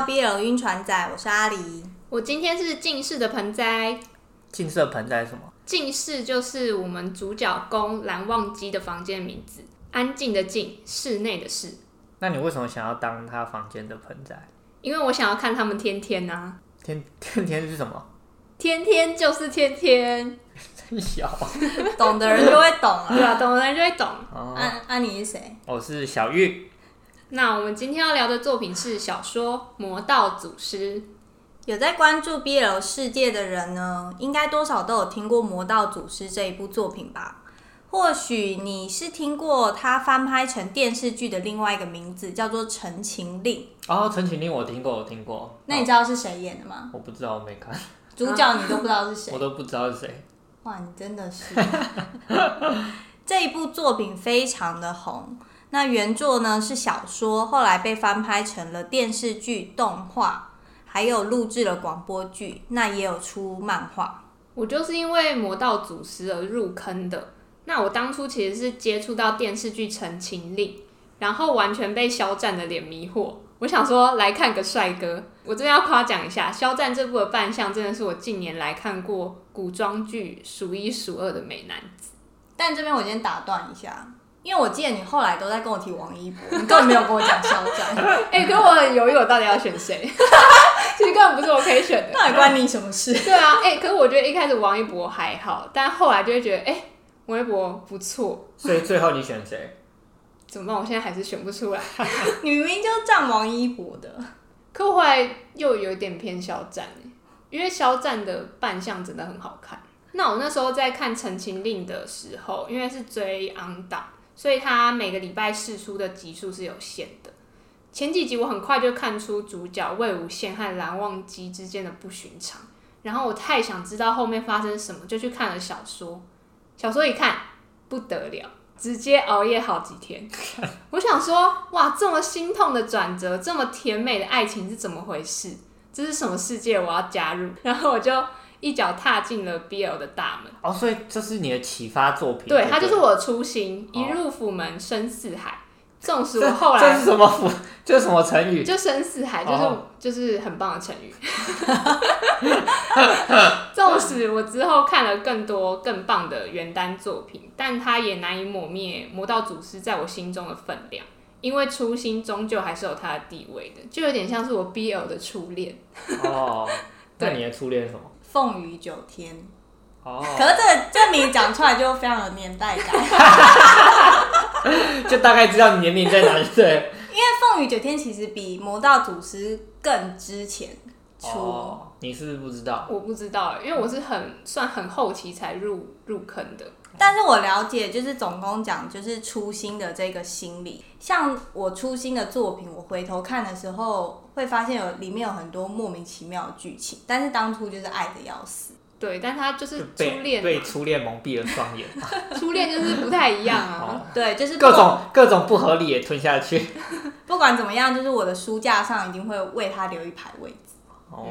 到 BL 晕船仔，我是阿狸。我今天是近视的盆栽。近视的盆栽是什么？近视就是我们主角公蓝忘机的房间名字，安静的静，室内的室。那你为什么想要当他房间的盆栽？因为我想要看他们天天啊。天天天是什么？天天就是天天。真小，懂的人就会懂啊，懂的人就会懂。哦，安安妮是谁？我是小玉。那我们今天要聊的作品是小说《魔道祖师》。有在关注 BL 世界的人呢，应该多少都有听过《魔道祖师》这一部作品吧？或许你是听过他翻拍成电视剧的另外一个名字，叫做《陈情令》。哦，《陈情令》我听过，我听过。那你知道是谁演的吗？我不知道，我没看。主角你都不知道是谁？我都不知道是谁。哇，你真的是！这一部作品非常的红。那原作呢是小说，后来被翻拍成了电视剧、动画，还有录制了广播剧，那也有出漫画。我就是因为《魔道祖师》而入坑的。那我当初其实是接触到电视剧《陈情令》，然后完全被肖战的脸迷惑。我想说来看个帅哥。我这边要夸奖一下，肖战这部的扮相真的是我近年来看过古装剧数一数二的美男子。但这边我先打断一下。因为我记得你后来都在跟我提王一博，你根本没有跟我讲肖战。哎、欸，可是我很犹豫，我到底要选谁？其实根本不是我可以选的。那也关你什么事？对啊，哎、欸，可是我觉得一开始王一博还好，但后来就会觉得，哎、欸，王一博不错。所以最后你选谁？怎么办？我现在还是选不出来。你明明就站王一博的，可我后来又有点偏肖战，因为肖战的扮相真的很好看。那我那时候在看《陈情令》的时候，因为是追 on 档。所以他每个礼拜试出的集数是有限的。前几集我很快就看出主角魏无羡和蓝忘机之间的不寻常，然后我太想知道后面发生什么，就去看了小说。小说一看不得了，直接熬夜好几天。我想说，哇，这么心痛的转折，这么甜美的爱情是怎么回事？这是什么世界？我要加入。然后我就。一脚踏进了 BL 的大门哦，所以这是你的启发作品。对，它就是我的初心，一入府门深似海。纵使我后来这是什么府？这是什么成语？就深似海，就是、哦、就是很棒的成语。纵使我之后看了更多更棒的原单作品，但它也难以抹灭《魔道祖师》在我心中的分量，因为初心终究还是有它的地位的，就有点像是我 BL 的初恋。哦，那你的初恋是什么？凤羽九天，哦，可是这个这名讲出来就非常有年代感，就大概知道你年龄在哪里。对，因为凤羽九天其实比魔道祖师更之前出。哦，你是不是不知道？我不知道，因为我是很算很后期才入入坑的。但是我了解，就是总共讲就是初心的这个心理。像我初心的作品，我回头看的时候，会发现有里面有很多莫名其妙的剧情。但是当初就是爱的要死。对，但他就是初恋，被初恋蒙蔽了双眼。初恋就是不太一样啊。哦、对，就是各种各种不合理也吞下去。不管怎么样，就是我的书架上一定会为他留一排位置。哦。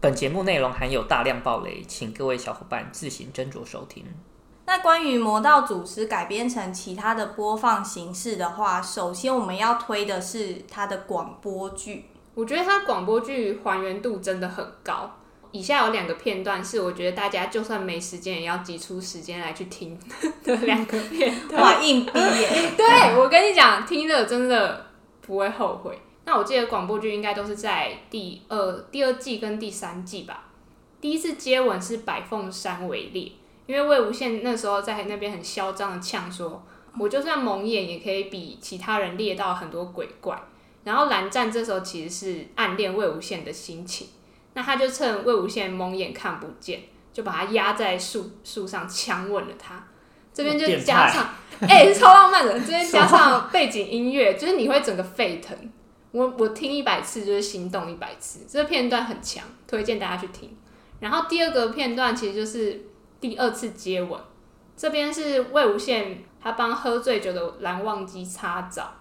本节目内容含有大量暴雷，请各位小伙伴自行斟酌收听。那关于《魔道祖师》改编成其他的播放形式的话，首先我们要推的是它的广播剧。我觉得它广播剧还原度真的很高。以下有两个片段是我觉得大家就算没时间也要挤出时间来去听 的两个片段。哇，硬逼耶！对，我跟你讲，听了真的不会后悔。那我记得广播剧应该都是在第二第二季跟第三季吧。第一次接吻是百凤山围猎。因为魏无羡那时候在那边很嚣张的呛说：“我就算蒙眼也可以比其他人猎到很多鬼怪。”然后蓝湛这时候其实是暗恋魏无羡的心情，那他就趁魏无羡蒙眼看不见，就把他压在树树上强吻了他。这边就加上，哎、欸，超浪漫的。这边加上背景音乐，就是你会整个沸腾。我我听一百次就是心动一百次，这个片段很强，推荐大家去听。然后第二个片段其实就是。第二次接吻，这边是魏无羡他帮喝醉酒的蓝忘机擦澡，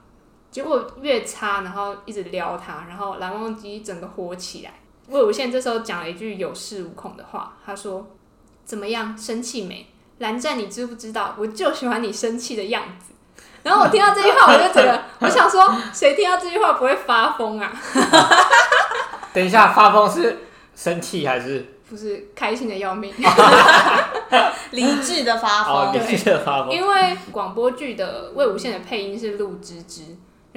结果越擦，然后一直撩他，然后蓝忘机整个火起来。魏无羡这时候讲了一句有恃无恐的话，他说：“怎么样，生气没？蓝湛，你知不知道？我就喜欢你生气的样子。”然后我听到这句话，我就觉得，我想说，谁听到这句话不会发疯啊？等一下，发疯是生气还是？不是开心的要命，理智的发疯，哦，理智的发疯。因为广播剧的魏无羡的配音是陆芝芝，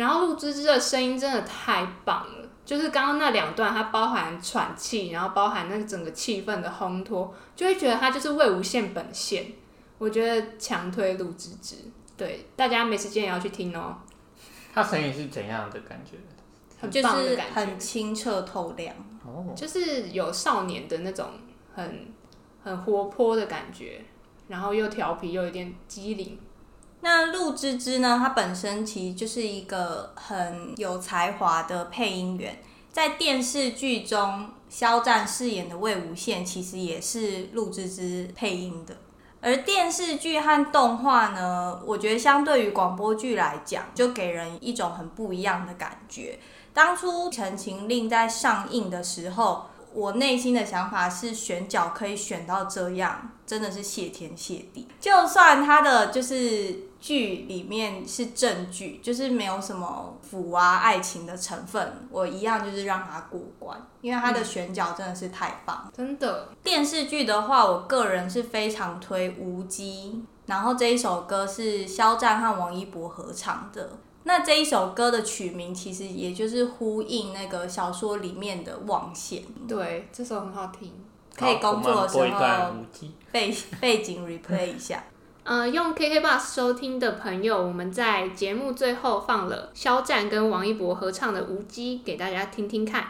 然后陆芝芝的声音真的太棒了，就是刚刚那两段，它包含喘气，然后包含那整个气氛的烘托，就会觉得它就是魏无羡本线。我觉得强推陆芝芝，对，大家没时间也要去听哦。他声音是怎样的感觉？很棒的感觉，就是很清澈透亮。哦，就是有少年的那种很很活泼的感觉，然后又调皮又有点机灵。那陆芝芝呢？她本身其实就是一个很有才华的配音员，在电视剧中，肖战饰演的魏无羡其实也是陆芝芝配音的。而电视剧和动画呢，我觉得相对于广播剧来讲，就给人一种很不一样的感觉。当初《陈情令》在上映的时候，我内心的想法是选角可以选到这样，真的是谢天谢地。就算他的就是剧里面是正剧，就是没有什么腐啊爱情的成分，我一样就是让他过关，因为他的选角真的是太棒。嗯，真的。电视剧的话，我个人是非常推《无羁》，然后这一首歌是肖战和王一博合唱的。那这一首歌的曲名其实也就是呼应那个小说里面的望线。对，这首很好听，可以工作的时候背 背景 replay 一下。呃，用 KKBOX 收听的朋友，我们在节目最后放了肖战跟王一博合唱的《无羁》给大家听听看。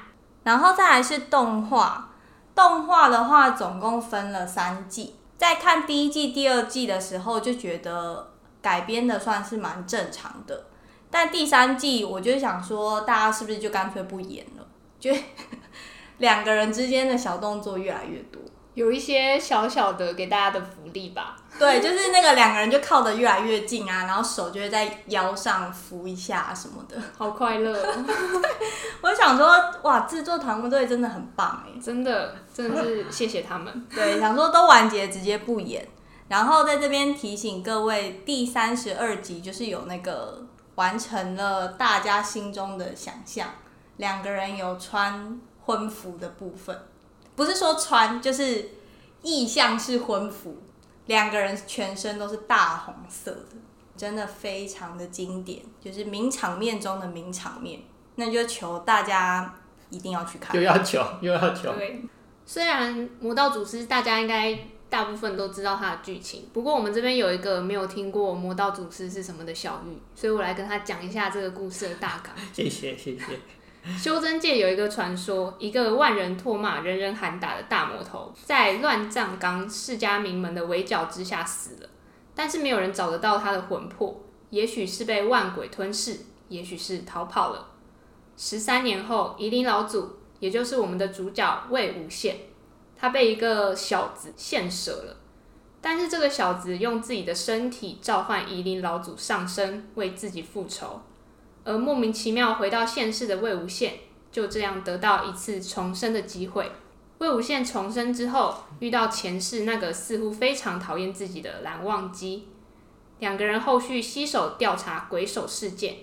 然后再来是动画，动画的话总共分了三季，在看第一季、第二季的时候就觉得改编的算是蛮正常的。但第三季，我就想说，大家是不是就干脆不演了？就 两个人之间的小动作越来越多，有一些小小的给大家的福利吧。对，就是那个两个人就靠得越来越近啊，然后手就会在腰上扶一下什么的，好快乐哦。我想说，哇，制作团队真的很棒哎，真的，真的是谢谢他们。对，想说都完结直接不演，然后在这边提醒各位，第三十二集就是有那个。完成了大家心中的想象，两个人有穿婚服的部分，不是说穿，就是意象是婚服，两个人全身都是大红色的，真的非常的经典，就是名场面中的名场面，那就求大家一定要去看，又要求又要求。对，虽然魔道祖师大家应该。大部分都知道他的剧情，不过我们这边有一个没有听过《魔道祖师》是什么的小玉，所以我来跟他讲一下这个故事的大纲。谢谢谢谢。修真界有一个传说，一个万人唾骂、人人喊打的大魔头，在乱葬岗世家名门的围剿之下死了，但是没有人找得到他的魂魄，也许是被万鬼吞噬，也许是逃跑了。十三年后，夷陵老祖，也就是我们的主角魏无羡。他被一个小子献舍了，但是这个小子用自己的身体召唤夷陵老祖上身，为自己复仇。而莫名其妙回到现世的魏无羡，就这样得到一次重生的机会。魏无羡重生之后，遇到前世那个似乎非常讨厌自己的蓝忘机，两个人后续携手调查鬼手事件。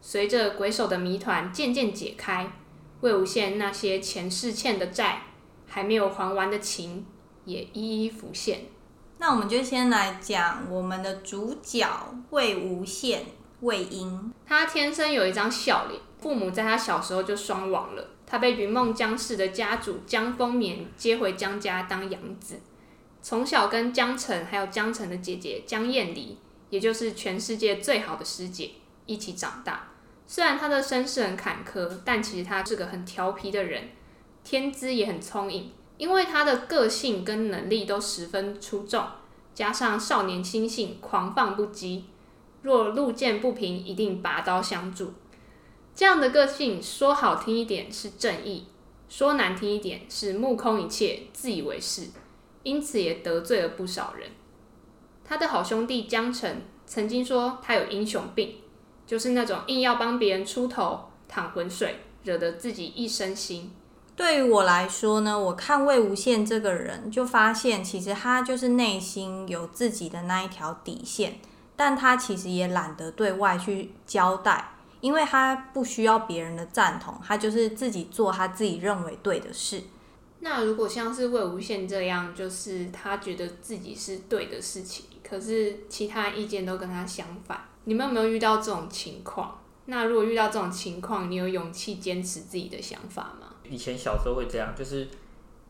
随着鬼手的谜团渐渐解开，魏无羡那些前世欠的债。还没有还完的情也一一浮现。那我们就先来讲我们的主角魏无羡魏婴。他天生有一张笑脸，父母在他小时候就双亡了。他被云梦江氏的家主江丰年接回江家当养子，从小跟江澄还有江澄的姐姐江厌离，也就是全世界最好的师姐一起长大。虽然他的身世很坎坷，但其实他是个很调皮的人。天资也很聪颖，因为他的个性跟能力都十分出众，加上少年心性狂放不羁，若路见不平一定拔刀相助。这样的个性说好听一点是正义，说难听一点是目空一切、自以为是，因此也得罪了不少人。他的好兄弟江澄曾经说他有英雄病，就是那种硬要帮别人出头、淌浑水，惹得自己一身腥。对于我来说呢，我看魏无羡这个人，就发现其实他就是内心有自己的那一条底线，但他其实也懒得对外去交代，因为他不需要别人的赞同，他就是自己做他自己认为对的事。那如果像是魏无羡这样，就是他觉得自己是对的事情，可是其他意见都跟他相反，你们有没有遇到这种情况？那如果遇到这种情况，你有勇气坚持自己的想法吗？以前小时候会这样，就是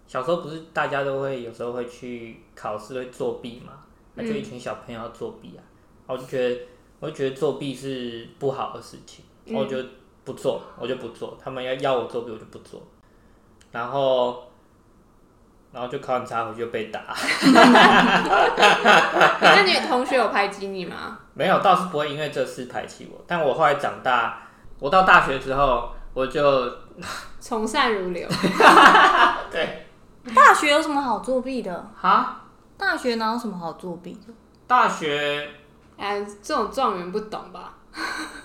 小时候不是大家都会有时候会去考试会作弊嘛，那就一群小朋友要作弊啊，我就觉得我就觉得作弊是不好的事情，我就不做，我就不做，他们要要我作弊我就不做，然后然后就考很差回去就被打。那你 同学有排挤你吗？没有，倒是不会因为这事排挤我，但我后来长大，我到大学之后我就。从善如流。对。大学有什么好作弊的？哈？大学哪有什么好作弊的？大学，哎，这种状元不懂吧？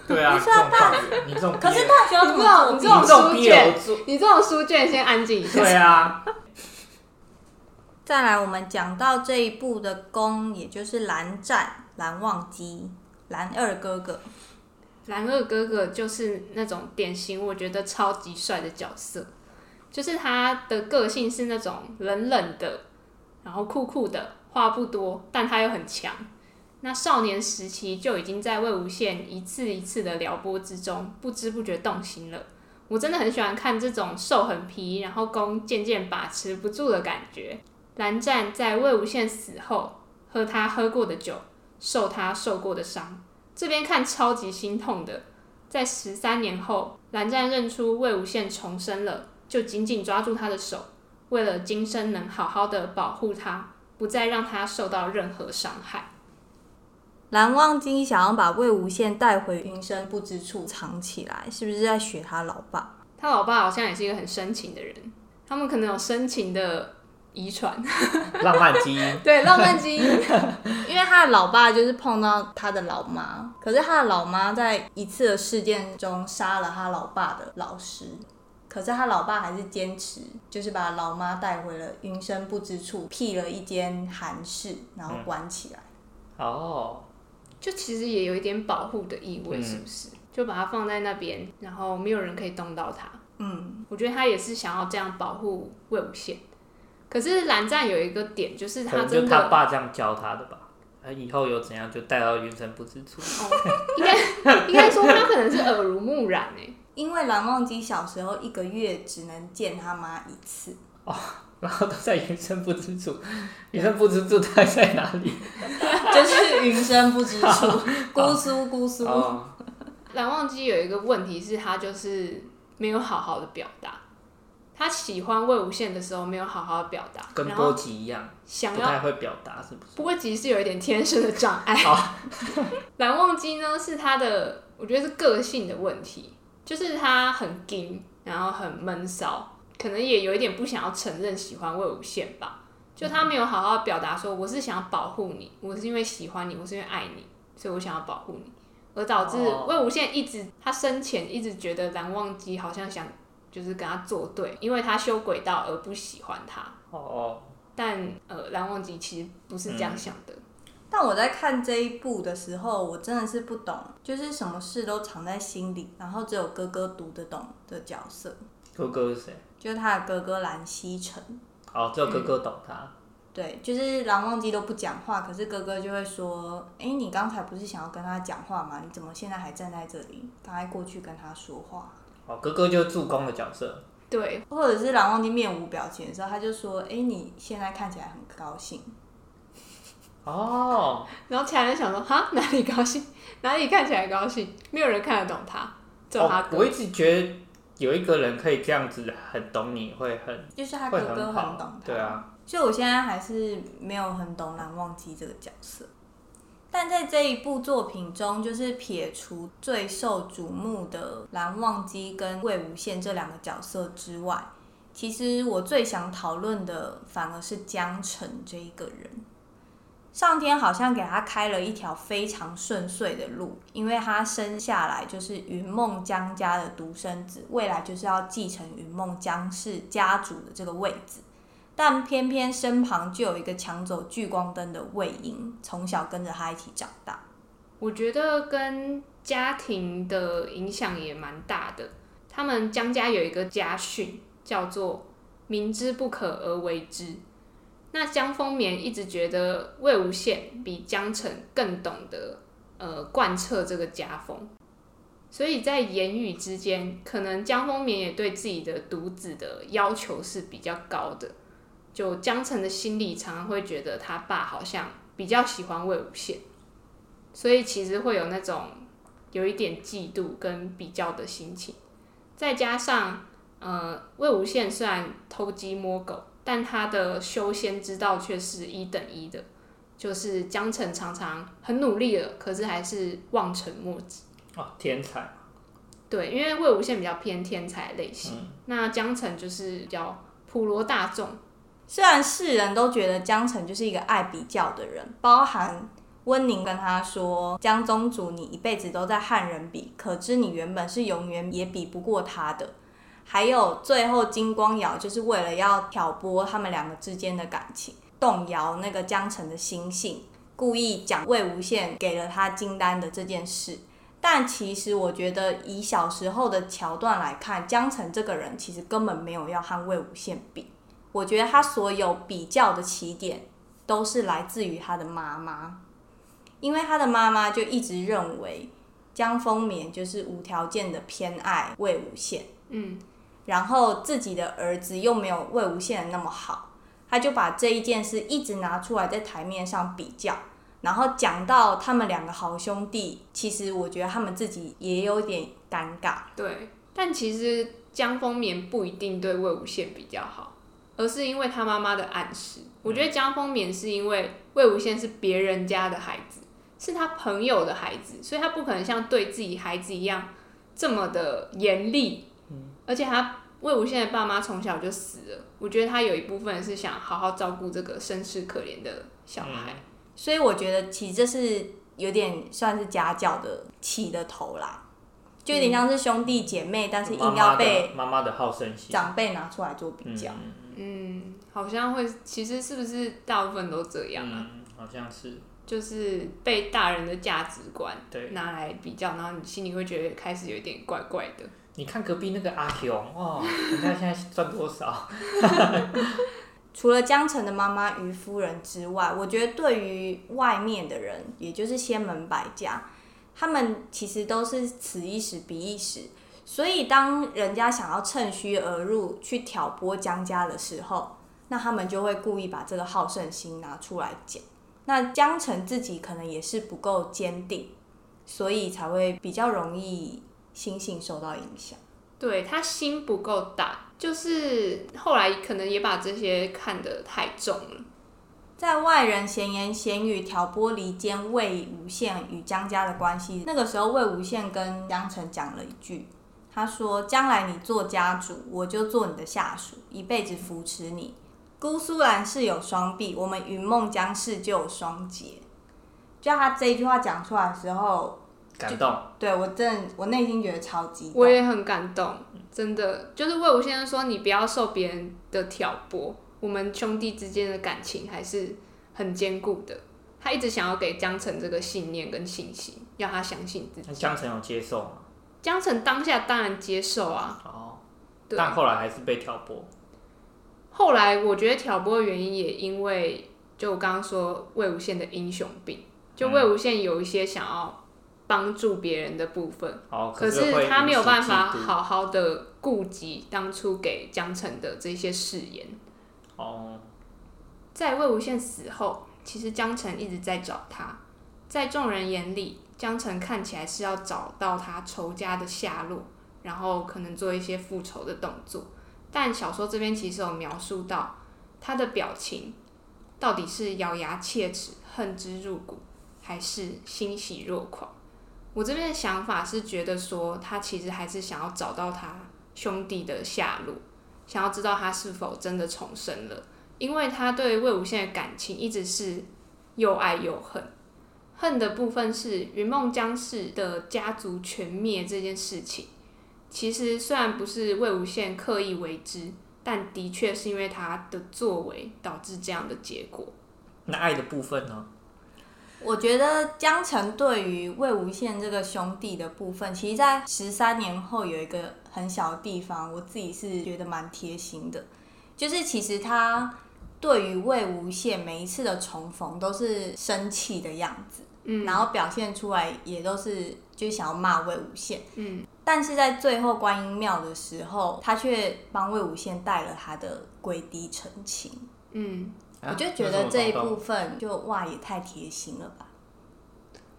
对啊，这种状元，你这种，可是大学有什么？你这种书卷，你这种书卷先安静一下。对啊。再来，我们讲到这一部的公，也就是蓝湛蓝忘机蓝二哥哥。蓝二哥哥就是那种典型，我觉得超级帅的角色，就是他的个性是那种冷冷的，然后酷酷的，话不多，但他又很强。那少年时期就已经在魏无羡一次一次的撩拨之中，不知不觉动心了。我真的很喜欢看这种受很皮，然后攻渐渐把持不住的感觉。蓝湛在魏无羡死后，喝他喝过的酒，受他受过的伤。这边看超级心痛的，在十三年后，蓝湛认出魏无羡重生了，就紧紧抓住他的手，为了今生能好好的保护他，不再让他受到任何伤害。蓝忘机想要把魏无羡带回云深不知处藏起来，是不是在学他老爸？他老爸好像也是一个很深情的人，他们可能有深情的。遗传，浪漫基因，对，浪漫基因，因为他的老爸就是碰到他的老妈，可是他的老妈在一次的事件中杀了他老爸的老师，可是他老爸还是坚持，就是把老妈带回了云深不知处，辟了一间寒室，然后关起来。嗯、哦，就其实也有一点保护的意味，是不是？嗯、就把它放在那边，然后没有人可以动到他。嗯，我觉得他也是想要这样保护魏无羡。可是蓝湛有一个点，就是他真的，就他爸这样教他的吧？他以后有怎样就带到云深不知处。哦，应该应该说他可能是耳濡目染诶，因为蓝忘机小时候一个月只能见他妈一次。哦，然后都在云深不知处，云深不知处他在哪里？就是云深不知处，姑 苏姑苏。蓝忘机有一个问题是，他就是没有好好的表达。他喜欢魏无羡的时候，没有好好的表达，跟波吉一样，想要不太会表达，是不是？波吉是有一点天生的障碍。好，蓝忘机呢，是他的，我觉得是个性的问题，就是他很硬，然后很闷骚，可能也有一点不想要承认喜欢魏无羡吧。就他没有好好表达说，我是想要保护你，我是因为喜欢你，我是因为爱你，所以我想要保护你，而导致魏无羡一直，他生前一直觉得蓝忘机好像想。就是跟他作对，因为他修轨道而不喜欢他。哦哦。但呃，蓝忘机其实不是这样想的。嗯。但我在看这一部的时候，我真的是不懂，就是什么事都藏在心里，然后只有哥哥读得懂的角色。哥哥是谁？就是他的哥哥蓝曦臣。哦，只有哥哥懂他。嗯。对，就是蓝忘机都不讲话，可是哥哥就会说：“哎，你刚才不是想要跟他讲话吗？你怎么现在还站在这里？赶快过去跟他说话。”哦，哥哥就是助攻的角色，对，或者是蓝忘机面无表情的时候，他就说：“哎、欸，你现在看起来很高兴。”哦，然后其他人想说：“哈，哪里高兴？哪里看起来高兴？没有人看得懂他，只有他哥。”我一直觉得有一个人可以这样子很懂你会很，就是他哥哥很懂他，对啊。所以我现在还是没有很懂蓝忘机这个角色。但在这一部作品中，就是撇除最受瞩目的蓝忘机跟魏无羡这两个角色之外，其实我最想讨论的反而是江澄这一个人。上天好像给他开了一条非常顺遂的路，因为他生下来就是云梦江家的独生子，未来就是要继承云梦江氏家主的这个位置。但偏偏身旁就有一个抢走聚光灯的魏婴，从小跟着他一起长大。我觉得跟家庭的影响也蛮大的。他们江家有一个家训，叫做“明知不可而为之”。那江丰棉一直觉得魏无羡比江澄更懂得呃贯彻这个家风，所以在言语之间，可能江丰棉也对自己的独子的要求是比较高的。就江澄的心里常常会觉得他爸好像比较喜欢魏无羡，所以其实会有那种有一点嫉妒跟比较的心情。再加上，呃，魏无羡虽然偷鸡摸狗，但他的修仙之道却是一等一的。就是江澄常常很努力了，可是还是望尘莫及。哦，天才。对，因为魏无羡比较偏天才类型，嗯、那江澄就是比较普罗大众。虽然世人都觉得江澄就是一个爱比较的人，包含。温宁跟他说：“江宗主，你一辈子都在汉人比，可知你原本是永远也比不过他的。”还有最后金光瑶就是为了要挑拨他们两个之间的感情，动摇那个江澄的心性，故意讲魏无羡给了他金丹的这件事。但其实我觉得，以小时候的桥段来看，江澄这个人其实根本没有要和魏无羡比。我觉得他所有比较的起点，都是来自于他的妈妈。因为他的妈妈就一直认为江丰棉就是无条件的偏爱魏无羡，嗯，然后自己的儿子又没有魏无羡的那么好，他就把这一件事一直拿出来在台面上比较，然后讲到他们两个好兄弟，其实我觉得他们自己也有点尴尬。对，但其实江丰棉不一定对魏无羡比较好，而是因为他妈妈的暗示。我觉得江丰勉是因为魏无羡是别人家的孩子。是他朋友的孩子，所以他不可能像对自己孩子一样这么的严厉。嗯，而且他魏无羡的爸妈从小就死了，我觉得他有一部分是想好好照顾这个身世可怜的小孩。嗯，所以我觉得其实这是有点算是家教的起的头啦，就有点像是兄弟姐妹，嗯，但是硬要被妈妈的好胜心长辈拿出来做比较。嗯，好像会，其实是不是大部分都这样啊？嗯，好像是。就是被大人的价值观对拿来比较，然后你心里会觉得开始有点怪怪的。你看隔壁那个阿雄哦，你看现在赚多少？除了江澄的妈妈于夫人之外，我觉得对于外面的人，也就是仙门百家，他们其实都是此一时彼一时。所以当人家想要趁虚而入去挑拨江家的时候，那他们就会故意把这个好胜心拿出来讲。那江澄自己可能也是不够坚定，所以才会比较容易心性受到影响。对，他心不够大，就是后来可能也把这些看得太重了。在外人闲言闲语挑拨离间魏无羡与江家的关系，那个时候魏无羡跟江澄讲了一句，他说：“将来你做家主，我就做你的下属，一辈子扶持你。”姑苏兰是有双臂，我们云梦江氏就有双杰。就他这一句话讲出来的时候，感动。对，我真的，我内心觉得超级。我也很感动，真的。就是魏无羡说：“你不要受别人的挑拨，我们兄弟之间的感情还是很坚固的。”他一直想要给江澄这个信念跟信心，要他相信自己。江澄有接受吗？江澄当下当然接受啊。哦。但后来还是被挑拨。后来我觉得挑拨的原因也因为，就我刚刚说魏无羡的英雄病，就魏无羡有一些想要帮助别人的部分，嗯、可是他没有办法好好的顾及当初给江澄的这些誓言。哦，在魏无羡死后，其实江澄一直在找他，在众人眼里，江澄看起来是要找到他仇家的下落，然后可能做一些复仇的动作。但小说这边其实有描述到他的表情，到底是咬牙切齿、恨之入骨，还是欣喜若狂？我这边的想法是觉得说，他其实还是想要找到他兄弟的下落，想要知道他是否真的重生了，因为他对魏无羡的感情一直是又爱又恨。恨的部分是云梦江氏的家族全灭这件事情。其实虽然不是魏无羡刻意为之，但的确是因为他的作为导致这样的结果。那爱的部分呢？我觉得江澄对于魏无羡这个兄弟的部分，其实，在十三年后有一个很小的地方，我自己是觉得蛮贴心的，就是其实他对于魏无羡每一次的重逢都是生气的样子，嗯，然后表现出来也都是就想要骂魏无羡，嗯，但是在最后观音庙的时候，他却帮魏无羡带了他的跪地成亲，嗯。我就觉得这一部分就哇也太贴心了吧！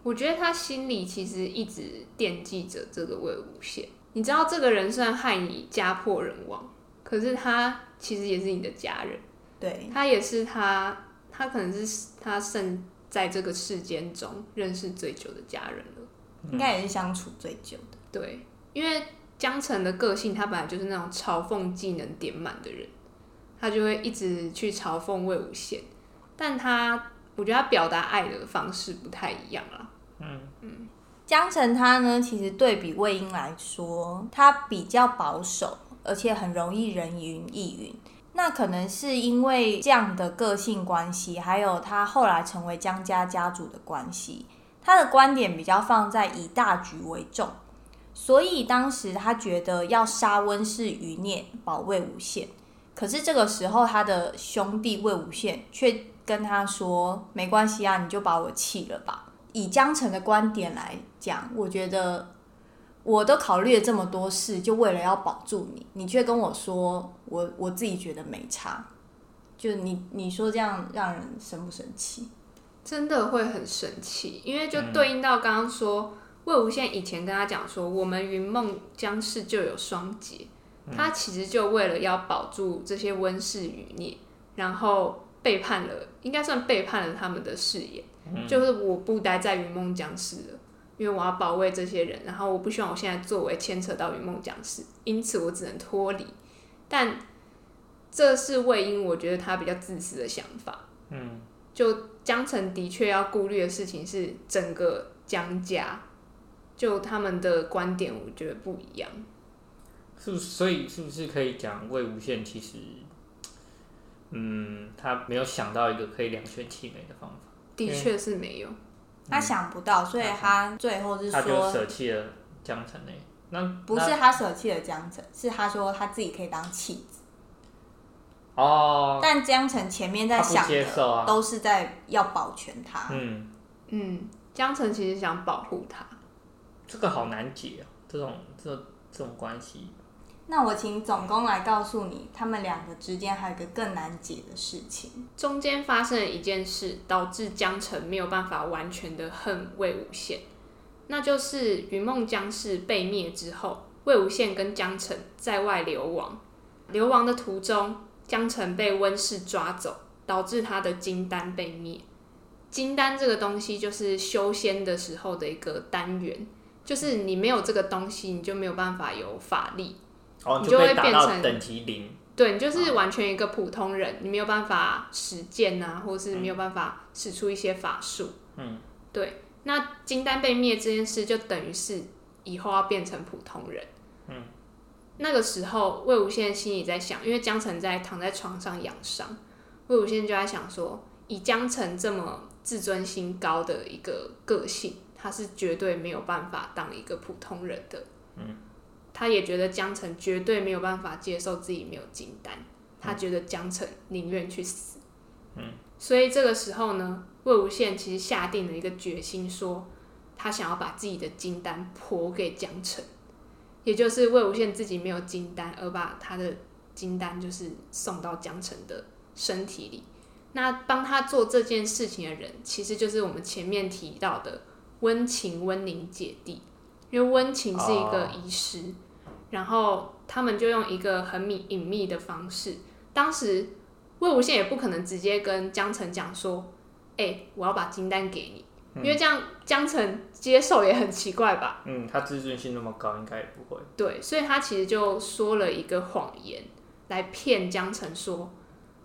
我觉得他心里其实一直惦记着这个魏无羡。你知道，这个人虽然害你家破人亡，可是他其实也是你的家人。对，他也是他，他可能是他生在这个世间中认识最久的家人了，应该也是相处最久的。对，因为江澄的个性，他本来就是那种嘲讽技能点满的人。他就会一直去嘲讽魏无羡，但他我觉得他表达爱的方式不太一样啦。嗯嗯，江澄他呢，其实对比魏婴来说，他比较保守，而且很容易人云亦云。那可能是因为这样的个性关系，还有他后来成为江家家主的关系，他的观点比较放在以大局为重，所以当时他觉得要杀温氏余孽，保魏无羡。可是这个时候，他的兄弟魏无羡却跟他说：“没关系啊，你就把我弃了吧。”以江澄的观点来讲，我觉得我都考虑了这么多事，就为了要保住你，你却跟我说我我自己觉得没差。就你你说这样让人生不生气？真的会很生气，因为就对应到刚刚说、嗯、魏无羡以前跟他讲说：“我们云梦江氏就有双节。”他其实就为了要保住这些温室余孽，然后背叛了，应该算背叛了他们的誓言，嗯、就是我不待在云梦江氏了，因为我要保卫这些人，然后我不希望我现在作为牵扯到云梦讲师，因此我只能脱离。但这是魏婴，我觉得他比较自私的想法。嗯，就江澄的确要顾虑的事情是整个江家，就他们的观点，我觉得不一样。是不是？所以是不是可以讲魏无羡其实，嗯，他没有想到一个可以两全其美的方法。的确是没有，他想不到，所以他最后是说，他就舍弃了江澄。那不是他舍弃了江城，是他说他自己可以当弃子。哦。但江城前面在想的都是在要保全他。嗯嗯，江城其实想保护他。这个好难解啊，这种这这种关系。那我请总攻来告诉你，他们两个之间还有一个更难解的事情。中间发生了一件事，导致江澄没有办法完全的恨魏无羡，那就是云梦江氏被灭之后，魏无羡跟江澄在外流亡，流亡的途中，江澄被温氏抓走，导致他的金丹被灭。金丹这个东西就是修仙的时候的一个单元，就是你没有这个东西，你就没有办法有法力。哦、你就会变成等级零，对，你就是完全一个普通人，哦、你没有办法实践啊，或是没有办法使出一些法术。嗯，对。那金丹被灭这件事，就等于是以后要变成普通人。嗯，那个时候魏无羡心里在想，因为江澄在躺在床上养伤，魏无羡就在想说，以江澄这么自尊心高的一个个性，他是绝对没有办法当一个普通人的。嗯。他也觉得江澄绝对没有办法接受自己没有金丹，他觉得江澄宁愿去死。嗯，所以这个时候呢，魏无羡其实下定了一个决心，说他想要把自己的金丹剖给江澄，也就是魏无羡自己没有金丹，而把他的金丹就是送到江澄的身体里。那帮他做这件事情的人，其实就是我们前面提到的温情、温宁姐弟。因为温情是一个医师，oh. 然后他们就用一个很秘隐秘的方式。当时魏无羡也不可能直接跟江澄讲说：“哎、欸，我要把金丹给你。嗯”因为这样江澄接受也很奇怪吧？嗯，他自尊心那么高，应该也不会。对，所以他其实就说了一个谎言来骗江澄说：“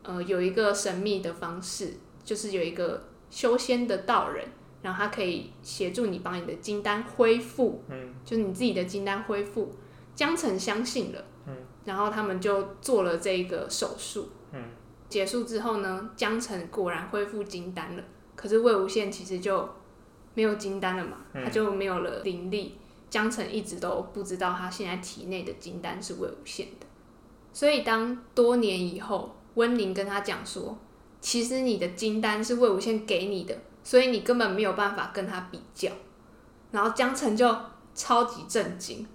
呃，有一个神秘的方式，就是有一个修仙的道人。”然后他可以协助你，把你的金丹恢复，嗯，就是你自己的金丹恢复。江澄相信了，嗯，然后他们就做了这个手术，嗯，结束之后呢，江澄果然恢复金丹了。可是魏无羡其实就没有金丹了嘛，他就没有了灵力。江澄一直都不知道他现在体内的金丹是魏无羡的，所以当多年以后，温宁跟他讲说，其实你的金丹是魏无羡给你的，所以你根本没有办法跟他比较。然后江澄就超级震惊。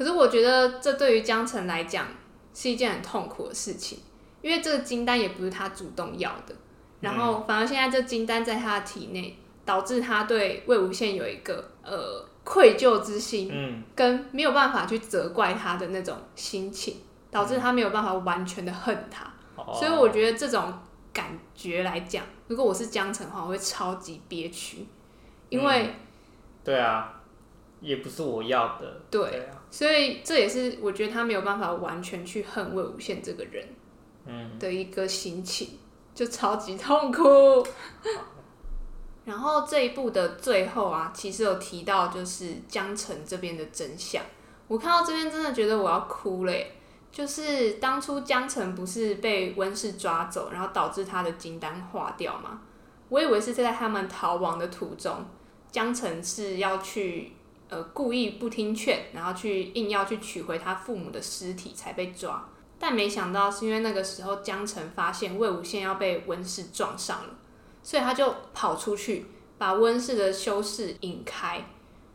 可是我觉得这对于江澄来讲是一件很痛苦的事情，因为这个金丹也不是他主动要的，然后反而现在这金丹在他的体内，导致他对魏无羡有一个呃。愧疚之心，嗯，跟没有办法去责怪他的那种心情，导致他没有办法完全的恨他。嗯、所以我觉得这种感觉来讲，如果我是江澄的话，我会超级憋屈，因为、嗯，对啊，也不是我要的，对，所以这也是我觉得他没有办法完全去恨魏无羡这个人，嗯，的一个心情，就超级痛苦。然后这一部的最后啊，其实有提到就是江澄这边的真相。我看到这边真的觉得我要哭了耶。就是当初江澄不是被温氏抓走，然后导致他的金丹化掉吗？我以为是在他们逃亡的途中，江澄是要去呃故意不听劝，然后去硬要去取回他父母的尸体才被抓。但没想到是因为那个时候江澄发现魏无羡要被温氏撞上了。所以他就跑出去，把温氏的修士引开，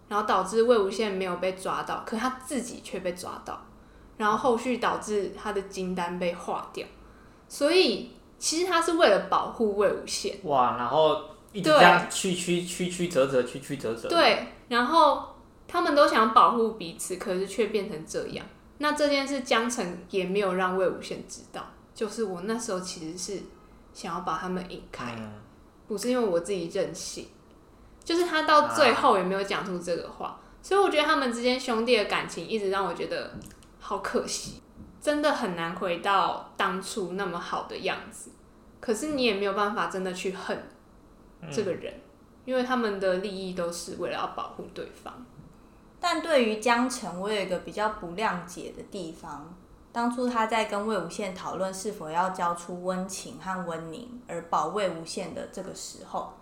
然后导致魏无羡没有被抓到，可他自己却被抓到，然后后续导致他的金丹被化掉。所以其实他是为了保护魏无羡。哇，然后一直这样曲曲曲曲折折，曲曲折折。对，然后他们都想保护彼此，可是却变成这样。那这件事江澄也没有让魏无羡知道，就是我那时候其实是想要把他们引开。嗯不是因为我自己任性，就是他到最后也没有讲出这个话，啊，所以我觉得他们之间兄弟的感情一直让我觉得好可惜，真的很难回到当初那么好的样子。可是你也没有办法真的去恨这个人，嗯，因为他们的利益都是为了要保护对方。但对于江澄，我有一个比较不谅解的地方。当初他在跟魏无羡讨论是否要交出温情和温宁而保魏无羡的这个时候，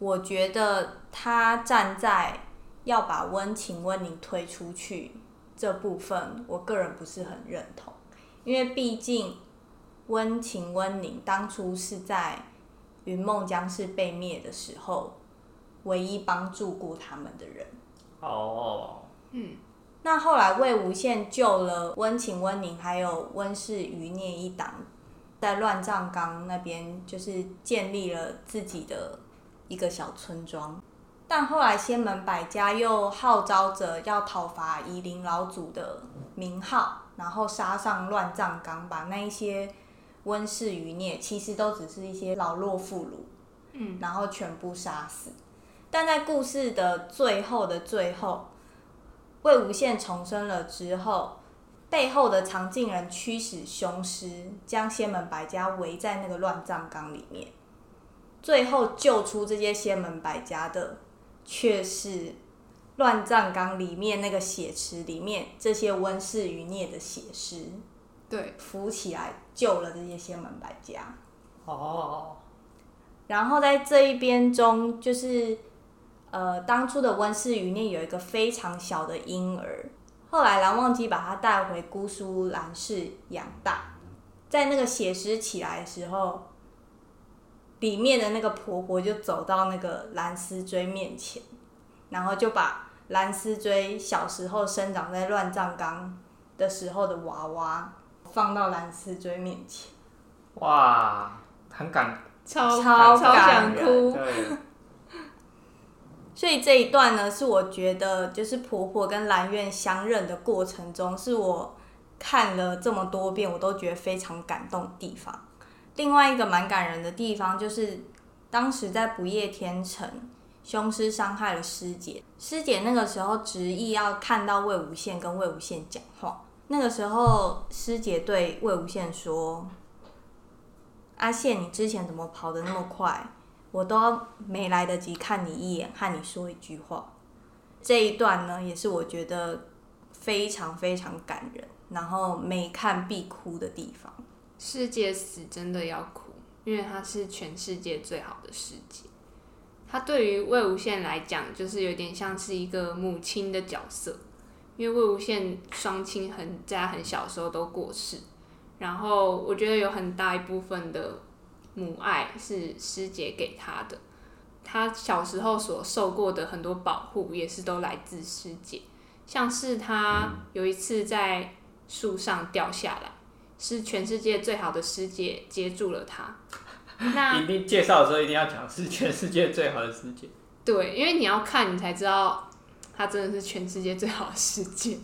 我觉得他站在要把温情温宁推出去这部分，我个人不是很认同，因为毕竟温情温宁当初是在云梦江氏被灭的时候，唯一帮助过他们的人。哦，嗯。那后来魏无羡救了温情、温宁，还有温氏余孽一党，在乱葬岗那边就是建立了自己的一个小村庄。但后来仙门百家又号召着要讨伐夷陵老祖的名号，然后杀上乱葬岗，把那一些温氏余孽，其实都只是一些老弱妇孺，嗯，然后全部杀死。但在故事的最后的最后。魏无羡重生了之后，背后的藏镜人驱使凶师将仙门百家围在那个乱葬岗里面，最后救出这些仙门百家的，却是乱葬岗里面那个血池里面这些温室余孽的血尸。对，浮起来救了这些仙门百家。哦。然后在这一边中，就是。呃，当初的温室余孽有一个非常小的婴儿，后来蓝忘机把他带回姑苏蓝氏养大，在那个血尸起来的时候，里面的那个婆婆就走到那个蓝思追面前，然后就把蓝思追小时候生长在乱葬岗的时候的娃娃放到蓝思追面前，哇，很感，超超想哭。所以这一段呢，是我觉得就是婆婆跟兰苑相认的过程中，是我看了这么多遍，我都觉得非常感动的地方。另外一个蛮感人的地方，就是当时在不夜天城，凶师伤害了师姐，师姐那个时候执意要看到魏无羡跟魏无羡讲话。那个时候，师姐对魏无羡说：“阿羡，你之前怎么跑得那么快？”我都没来得及看你一眼，和你说一句话。这一段呢，也是我觉得非常非常感人，然后每看必哭的地方。世界死真的要哭，因为它是全世界最好的世界。他对于魏无羡来讲，就是有点像是一个母亲的角色，因为魏无羡双亲很在很小时候都过世，然后我觉得有很大一部分的母爱是师姐给他的，他小时候所受过的很多保护也是都来自师姐，像是他有一次在树上掉下来，是全世界最好的师姐接住了他。那 一定介绍的时候一定要讲是全世界最好的师姐。对，因为你要看你才知道，他真的是全世界最好的师姐。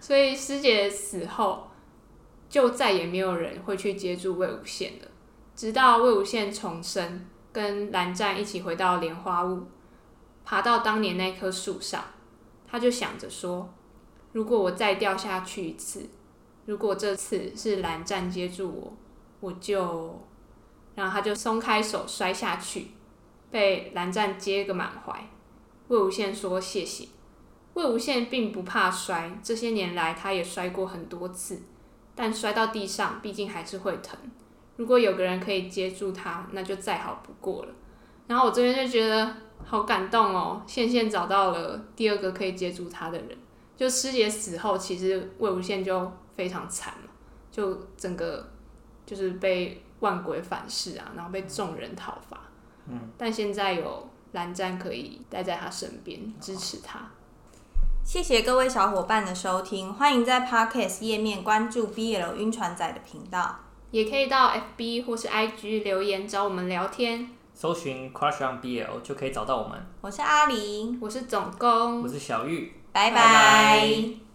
所以师姐死后，就再也没有人会去接住魏无羡了。直到魏无羡重生，跟蓝湛一起回到莲花坞，爬到当年那棵树上，他就想着说：如果我再掉下去一次，如果这次是蓝湛接住我，我就……然后他就松开手摔下去，被蓝湛接个满怀。魏无羡说谢谢。魏无羡并不怕摔，这些年来他也摔过很多次，但摔到地上毕竟还是会疼。如果有个人可以接住他，那就再好不过了。然后我这边就觉得好感动哦，羡羡找到了第二个可以接住他的人。就师姐死后，其实魏无羡就非常惨了，就整个就是被。万鬼反噬啊，然后被众人讨伐。嗯，但现在有蓝湛可以待在他身边支持他。谢谢各位小伙伴的收听，欢迎在 Podcast 页面关注 BL 晕船仔的频道，也可以到 FB 或是 IG 留言找我们聊天。搜寻 Crush on BL 就可以找到我们。我是阿玲，我是总工，我是小玉，拜拜。